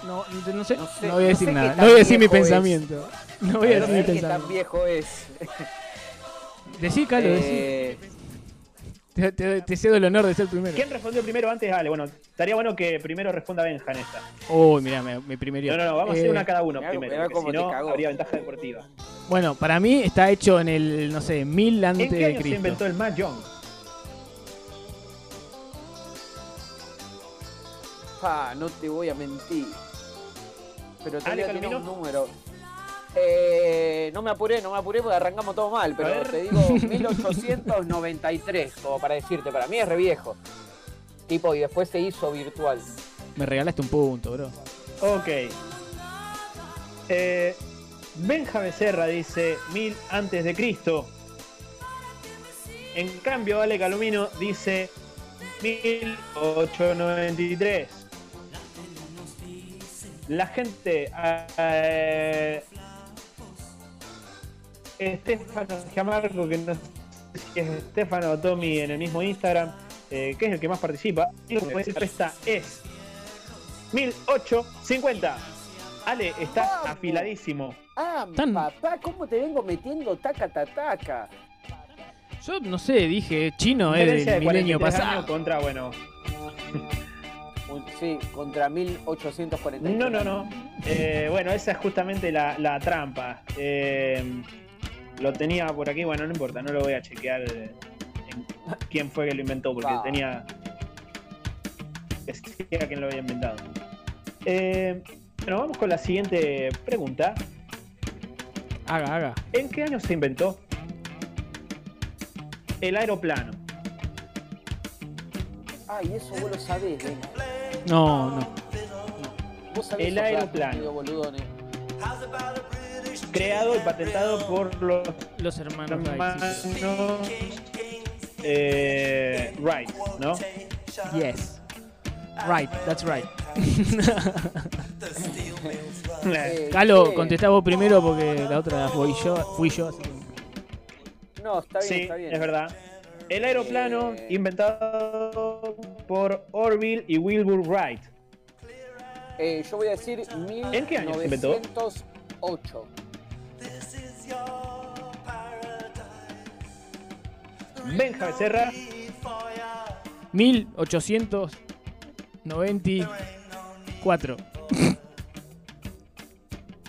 No, no sé, no, voy a decir nada. No voy a decir mi pensamiento. No voy a decir mi pensamiento. tan viejo es? Decí, Calo, eh, Te, te- te cedo el honor de ser primero. ¿Quién respondió primero antes? Ale, bueno, estaría bueno que primero responda Benja en esta. Uy, mirá, me, me. No, no, no, vamos a hacer Eh, una cada uno mirá- primero, mirá porque si no cagó. habría ventaja deportiva. Bueno, para mí está hecho en el, no sé, mil antes ¿En qué de año se Cristo. inventó el Mahjong? Pa, no te voy a mentir. Pero te Ale, voy a tirar Calomino. un número. Eh, no me apuré, no me apuré porque arrancamos todo mal, pero te digo [laughs] 1893, como para decirte, para mí es re viejo. Tipo, y después se hizo virtual. Me regalaste un punto, bro. Ok. Eh, Benja Becerra dice mil antes de Cristo. En cambio, Ale Calomino dice 1893. La gente. eh, Estefano Giamarco, que no sé si es Estefano o Tommy en el mismo Instagram, eh, que es el que más participa. Y la respuesta es 1850. Ale, estás Vamos. afiladísimo. Ah, Tan- papá, ¿cómo te vengo metiendo taca taca? Yo no sé, dije chino, es Diferencia del de milenio 43 años pasado. contra, bueno. Sí, contra 1840. No, no, no. Eh, bueno, esa es justamente la, la trampa. Eh, lo tenía por aquí, bueno, no importa, no lo voy a chequear eh, en quién fue que lo inventó, porque Va. tenía. Decía quién lo había inventado. Eh, bueno, vamos con la siguiente pregunta. Haga, haga. ¿En qué año se inventó el aeroplano? Ay, eso vos lo sabés, venga. No, no. Vos sabés El aeroplano. medio boludones. Creado y patentado por los Los hermanos Wright, sí, sí. hermanos eh, Wright, ¿no? Yes. Right, that's right. [laughs] Calo, contestá vos primero porque la otra fui yo, fui yo, así que- No, está bien, Sí, está bien. es verdad. El aeroplano Eh. inventado por Orville y Wilbur Wright. Eh, yo voy a decir ¿En qué año se inventó? Benja Becerra, 1894. [laughs]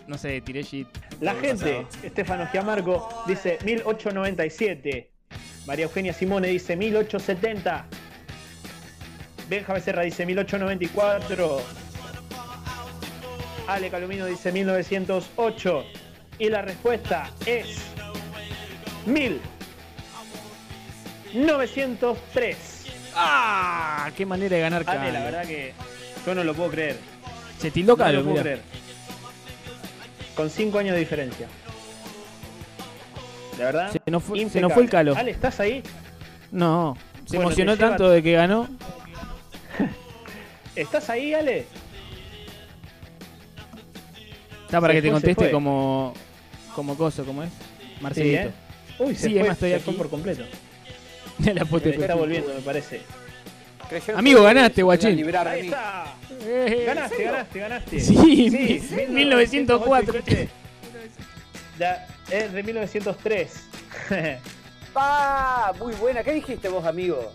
No sé, tiré shit. la gente. Estefano Giamarco dice 1897. María Eugenia Simone dice 1870. Benja Becerra dice 1894. Ale Calomino dice 1908. Y la respuesta es 1903. ¡Ah! ¡Qué manera de ganar Ale, la verdad que yo no lo puedo creer. Se tildó No Calo, lo puedo creer. Con 5 años de diferencia. De verdad. Se nos fue- se impecable. nos fue el Calo. Ale, ¿estás ahí? No, se Bueno, emocionó te lleva- tanto de que ganó. [laughs] ¿Estás ahí, Ale? Está para Se que te fue, se conteste fue. como como coso, ¿cómo es? Sí, Marcelito. ¿eh? Uy, se Sí, fue, estoy se aquí. por completo. [laughs] De la puta Se está volviendo, me parece. Creyeron Amigo, ganaste, guachín. Ahí está. Eh, Ganaste, ganaste, ganaste. Sí, Sí, 1904. 1908, Ya, es de 1903. [laughs] ¡Pa! Muy buena. ¿Qué dijiste vos, amigo?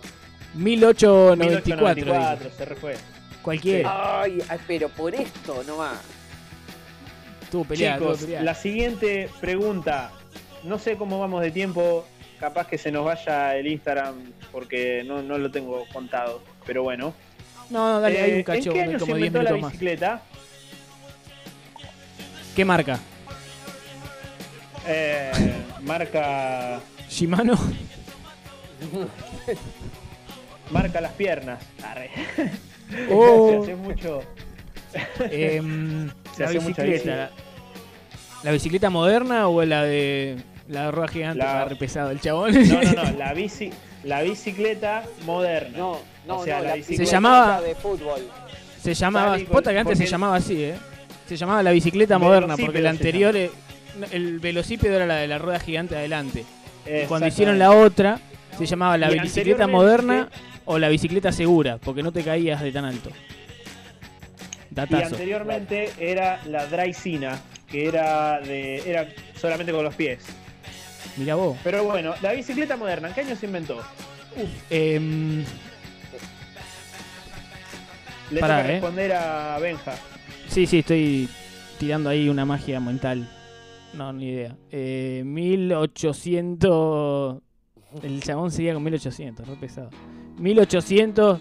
1894. dije. 1894, se refue. Cualquiera. Ay, ay, pero por esto nomás. Estuvo peleada, estuvo Chicos, peleada. la siguiente pregunta. No sé cómo vamos de tiempo. Capaz que se nos vaya el Instagram porque no, no lo tengo contado. Pero bueno. No, no, dale, Eh, hay un cacho, ¿En qué año se como 10 inventó la más. bicicleta? ¿Qué marca? Eh, marca. ¿Shimano? Marca las piernas. Oh. [laughs] Se hace mucho. [laughs] Em, Se la hace mucha bicicleta. La bicicleta moderna o la de la rueda gigante? La- re pesado el chabón. No, no, no. [laughs] La, bici, la bicicleta moderna. No, no, O sea, no. la La bicicleta- Se llamaba- de fútbol. Se llamaba. Pota que antes se porque- llamaba así, ¿eh? Se llamaba la bicicleta moderna porque la anterior. eh, El velocípedo era la de la rueda gigante adelante. Y cuando hicieron la otra, se llamaba la Y bicicleta anteriormente- moderna o la bicicleta segura, porque no te caías de tan alto. Y Datazo. anteriormente era la Drycina, que era de era solamente con los pies. Mirá vos. Pero bueno, la bicicleta moderna, ¿en qué año se inventó? Em, Le Pará, toca eh. responder a Benja. sí, sí, estoy tirando ahí una magia mental. No, ni idea. Eh, 1800. El chabón seguía con 1800, re pesado. 1800.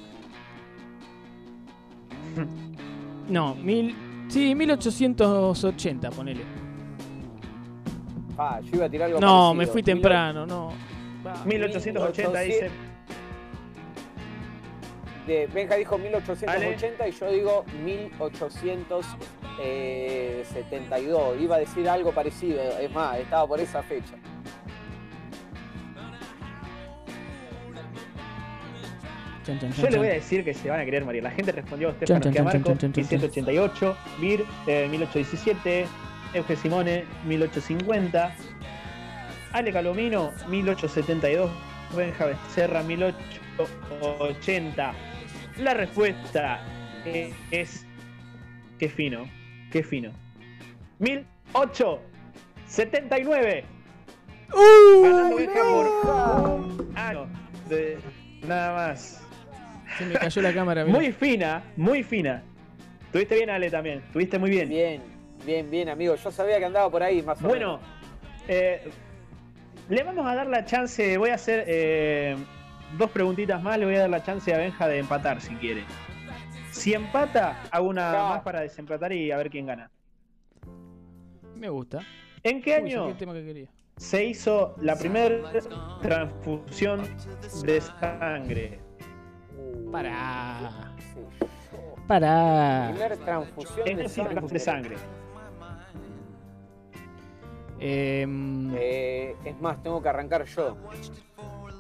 [laughs] No, mil. Sí, 1880, ponele. Ah, yo iba a tirar algo No, parecido. me fui temprano, no. Va. 1880 dice. de- Benja dijo 1880 y yo digo 1872. Iba a decir algo parecido, es más, estaba por esa fecha. Yo le voy a decir que se van a querer morir. La gente respondió chan, chan. 1788, Vir, eh, 1817, Euge Simone, 1850, Ale Calomino, 1872, Benja Becerra, 1880. La respuesta es... Qué fino, qué fino. 1879. Ganando Benja por un año. de- nada más. Se me cayó la cámara. [laughs] mirá. Muy fina, muy fina. Tuviste bien, Ale, también. Tuviste muy bien. Bien, bien, bien, amigo. Yo sabía que andaba por ahí más o Bueno, eh, le vamos a dar la chance. Voy a hacer eh, dos preguntitas más. Le voy a dar la chance a Benja de empatar si quiere. Si empata, hago una más para desempatar y a ver quién gana. Me gusta. ¿En qué Uy, año el tema que quería. se hizo la primera transfusión de sangre? menos. Pará. Sí. Pará. Primer transfusión de sangre. de sangre. Em, Eh, es más, tengo que arrancar yo.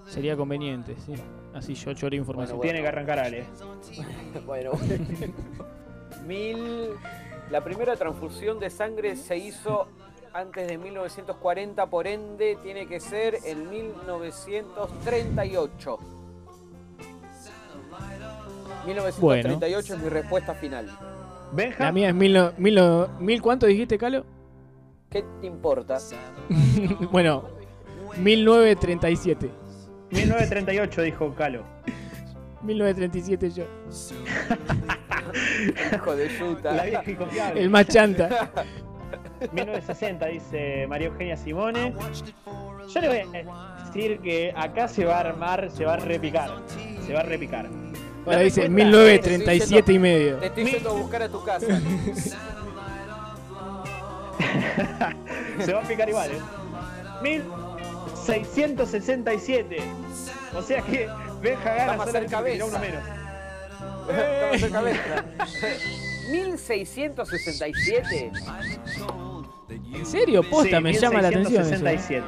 sería conveniente, sí. Así yo choré información. Bueno, Tiene que arrancar Ale. [laughs] Bueno, mil. La primera transfusión de sangre se hizo antes de 1940, por ende tiene que ser en 1938. 1938 es mi respuesta final. Benja. La mía es mil, no- mil, no- mil ¿cuánto dijiste, Calo? ¿Qué te importa? [laughs] bueno, 1937. 1938 dijo Calo. 1937 yo. [laughs] Hijo de yuta. La vieja. El más chanta. [laughs] 1960 dice María Eugenia Simone. Yo le voy a decir que acá se va a armar, se va a repicar. Se va a repicar. Ahora dice respuesta 1937 y medio. Te estoy yendo a buscar a tu casa. [laughs] Se va a picar igual, ¿eh? 1667. O sea que Benja gana Vamos a hacer solamente porque tiró cabeza. uno menos. [laughs] Esta. 1667. ¿En serio? Posta, Sí, me llama la atención. eso, ¿eh? 1667.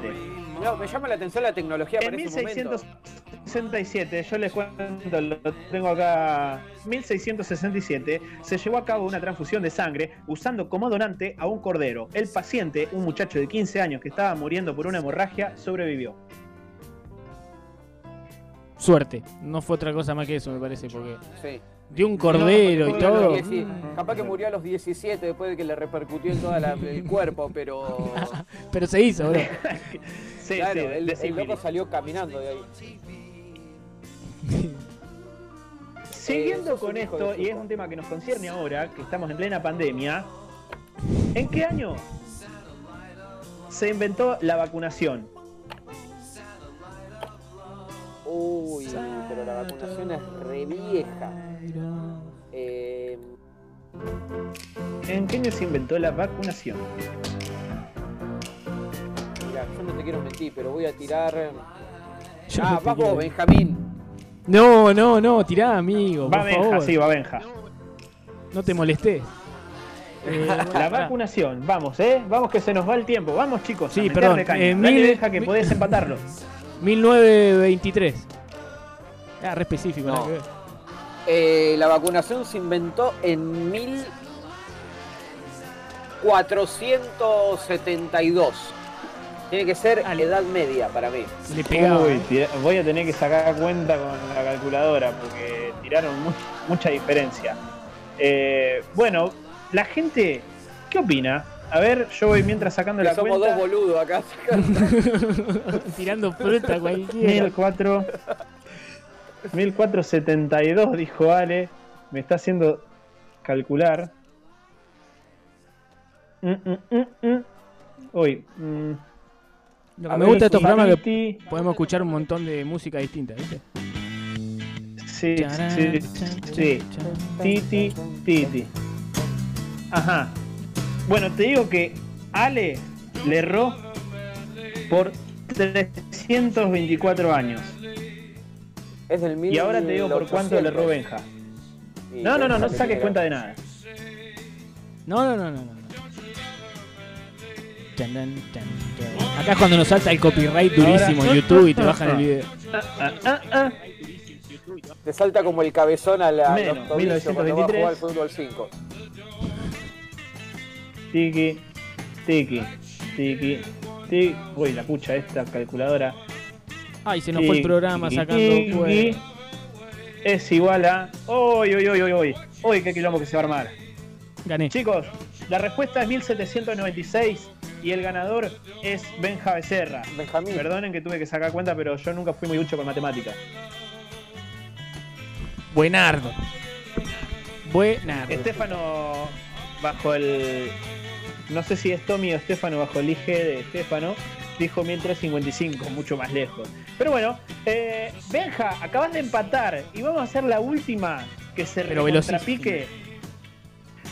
No, me llama la atención la tecnología En para ese momento. 1667, yo les cuento, lo tengo acá. 1667 se llevó a cabo una transfusión de sangre usando como donante a un cordero. El paciente, un muchacho de 15 años que estaba muriendo por una hemorragia, sobrevivió. Suerte. No fue otra cosa más que eso, me parece, porque Sí. de un cordero No, y todo. Capaz que murió a los 17 después de que le repercutió en todo el cuerpo, pero. [laughs] Pero se hizo, bro. [laughs] Sí, claro, sí, el, el loco salió caminando de ahí. [laughs] Siguiendo con esto, y es un tema que nos concierne ahora, que estamos en plena pandemia, ¿en qué año se inventó la vacunación? Uy, pero la vacunación es re vieja. Eh, ¿En qué año se inventó la vacunación? mira, yo no te quiero mentir, pero voy a tirar. Yo ah, no te vas quiero- vos, Benjamín. No, no, no, tirá, amigo. Va por Benja, favor. sí, va Benja. No te molestés. [laughs] Eh, La pará. vacunación, vamos, ¿eh? Vamos que se nos va el tiempo. Vamos, chicos. Sí, a perdón, caña. eh, Dale, mil- Benja, que podés empatarlo. [laughs] 1923. Ah, re específico, No. nada que ver. Eh, la vacunación se inventó en 1472. Tiene que ser Dale. edad media para mí. Le pegaba. Uy, tira- voy a tener que sacar cuenta con la calculadora porque tiraron mu- mucha diferencia. Eh, bueno, la gente, ¿qué opina? A ver, yo voy mientras sacando Que la somos cuenta. dos boludos acá. [laughs] Tirando fruta cualquiera. 1004. 1472, dijo Ale. Me está haciendo calcular. Mm, mm, mm, mm. Uy. Lo que A me ver, gusta de estos programas es que podemos escuchar un montón de música distinta, ¿viste? Sí, sí, sí. Titi, Titi. Ajá. Bueno, te digo que Ale le erró por 324 años. Es del Y ahora te digo por cuánto le erró 1800. Benja. No, no, no, no saques cuenta de nada. No, no, no, no, no. Acá es cuando nos salta el copyright durísimo en YouTube y te bajan el video. Ah, ah, ah. Te salta como el cabezón a la Menos, los tobillos cuando va a 1923. jugar al fútbol 5. Tiki, tiki, tiki, tiki. Uy, la pucha esta calculadora. Ay, se nos fue el programa Tiki, sacando tiki, pues. Es igual a. Uy, uy, uy, uy, uy. Uy, qué quilombo que se va a armar. Gané. Chicos, la respuesta es 1796 y el ganador es Benja Becerra. Benjamín. Perdonen que tuve que sacar cuenta, pero yo nunca fui muy mucho con matemáticas. Buenardo. Buenardo. Estefano bajo el. No sé si es Tommy o Estefano bajo el IG de Estefano. Dijo 1355, mucho más lejos. Pero bueno, eh, Benja, acabas de empatar y vamos a hacer la última que se Pero recontrapique.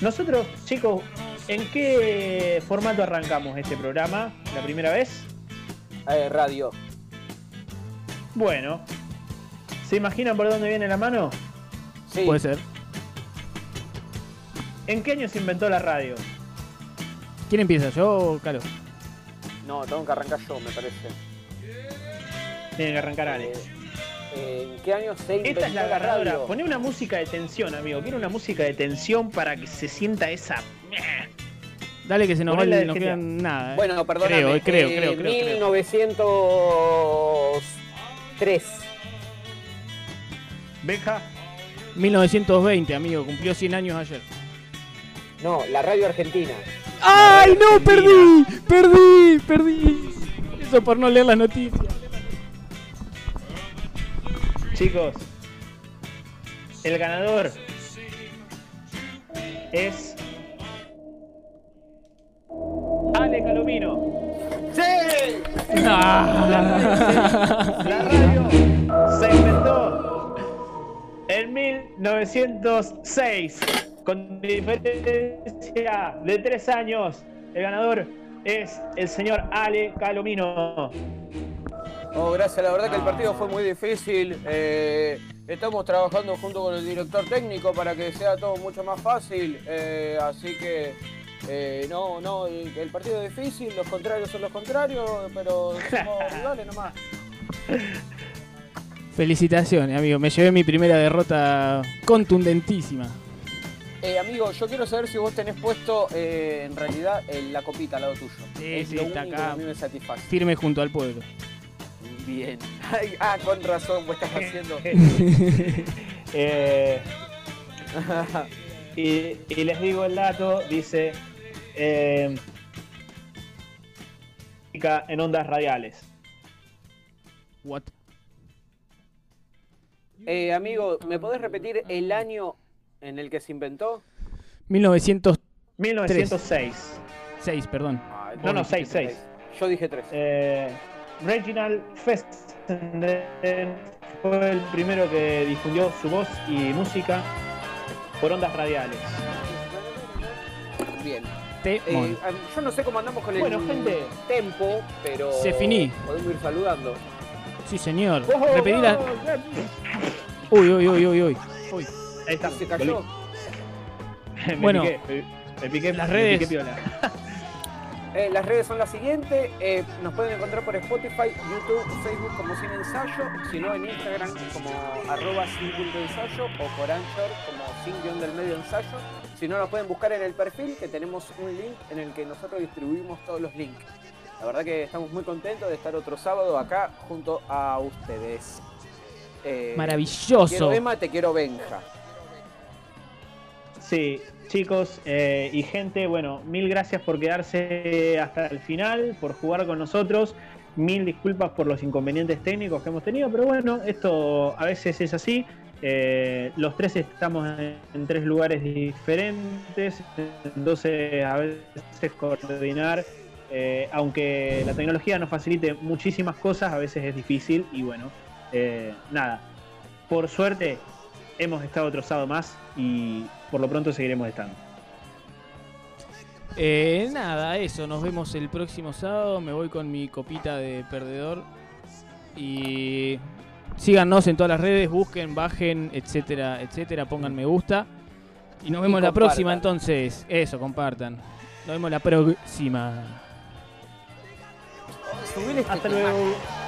Nosotros, chicos, ¿en qué formato arrancamos este programa? ¿La primera vez? Eh, radio. Bueno, ¿se imaginan por dónde viene la mano? Sí. Puede ser. ¿En qué año se inventó la radio? ¿Quién empieza? ¿Yo o Calo? No, tengo que arrancar yo, me parece. Tienen que arrancar Ale. Eh, eh, ¿En qué año se inventó Esta es la radio? Poné una música de tensión, amigo. Quiero una música de tensión para que se sienta esa. Dale que se nos va Ponela el- de no GTA. queda nada. ¿eh? Bueno, perdóname. Creo, creo, eh, creo, creo, creo. 1903. Benja, 1920, amigo. Cumplió 100 años ayer. No, la radio argentina. ¡Ay, no! Argentina. ¡Perdí! ¡Perdí! ¡Perdí! Eso por no leer las noticias. chicos. El ganador es. Ale Calomino. ¡Sí! La radio se inventó en 1906 con diferencia de tres años. El ganador es el señor Ale Calomino. Oh, gracias, la verdad que el partido fue muy difícil. eh, estamos trabajando junto con el director técnico para que sea todo mucho más fácil. eh, así que, eh, no, no, el, el partido es difícil, los contrarios son los contrarios, pero somos [laughs] rivales nomás. Felicitaciones, amigo. Me llevé mi primera derrota contundentísima. Eh, amigo, yo quiero saber si vos tenés puesto eh, en realidad eh, la copita al lado tuyo. Sí, es sí, lo está único acá. que a mí me satisface. Firme junto al pueblo. Bien. [laughs] Ay, ah, con razón, vos estás [laughs] haciendo. Eh, y, y les digo el dato, dice eh, en ondas radiales. What? Eh, amigo, ¿me podés repetir el año en el que se inventó? 1906, 1906. perdón. No, no, Vos dijiste 6, 6. tres. Yo dije tres. Eh, Reginald Fessenden fue el primero que difundió su voz y música por ondas radiales. Bien. Eh, yo no sé cómo andamos con Bueno, el gente. tempo, pero Se finí. podemos ir saludando. Sí, señor. ¡Oh, Repetí la... oh, Uy, uy, uy, uy, uy. Uy. Ahí está. Se cayó. Me Bueno. piqué, me, me piqué, Las me redes. piqué piola. [laughs] Eh, las redes son las siguientes. eh, nos pueden encontrar por Spotify, YouTube, Facebook como Sin Ensayo. Si no, en Instagram como arroba sin punto ensayo o por Anchor como sin guion del medio ensayo. Si no, nos pueden buscar en el perfil que tenemos un link en el que nosotros distribuimos todos los links. La verdad que estamos muy contentos de estar otro sábado acá junto a ustedes. Eh, Maravilloso. Quiero Emma, te quiero Benja. Sí, chicos eh, y gente, bueno, mil gracias por quedarse hasta el final, por jugar con nosotros. mil disculpas por los inconvenientes técnicos que hemos tenido, pero bueno, esto a veces es así. Eh, los tres estamos en, tres lugares diferentes, entonces a veces coordinar, eh, aunque la tecnología nos facilite muchísimas cosas, a veces es difícil y bueno, nada, por suerte hemos estado otro sábado más y por lo pronto seguiremos estando. nada, eso, nos vemos el próximo sábado, me voy con mi copita de perdedor y Síganos en todas las redes, busquen, bajen, etcétera, etcétera, pongan me gusta. Y nos vemos la próxima entonces. Eso, compartan. Nos vemos la próxima. Hasta luego.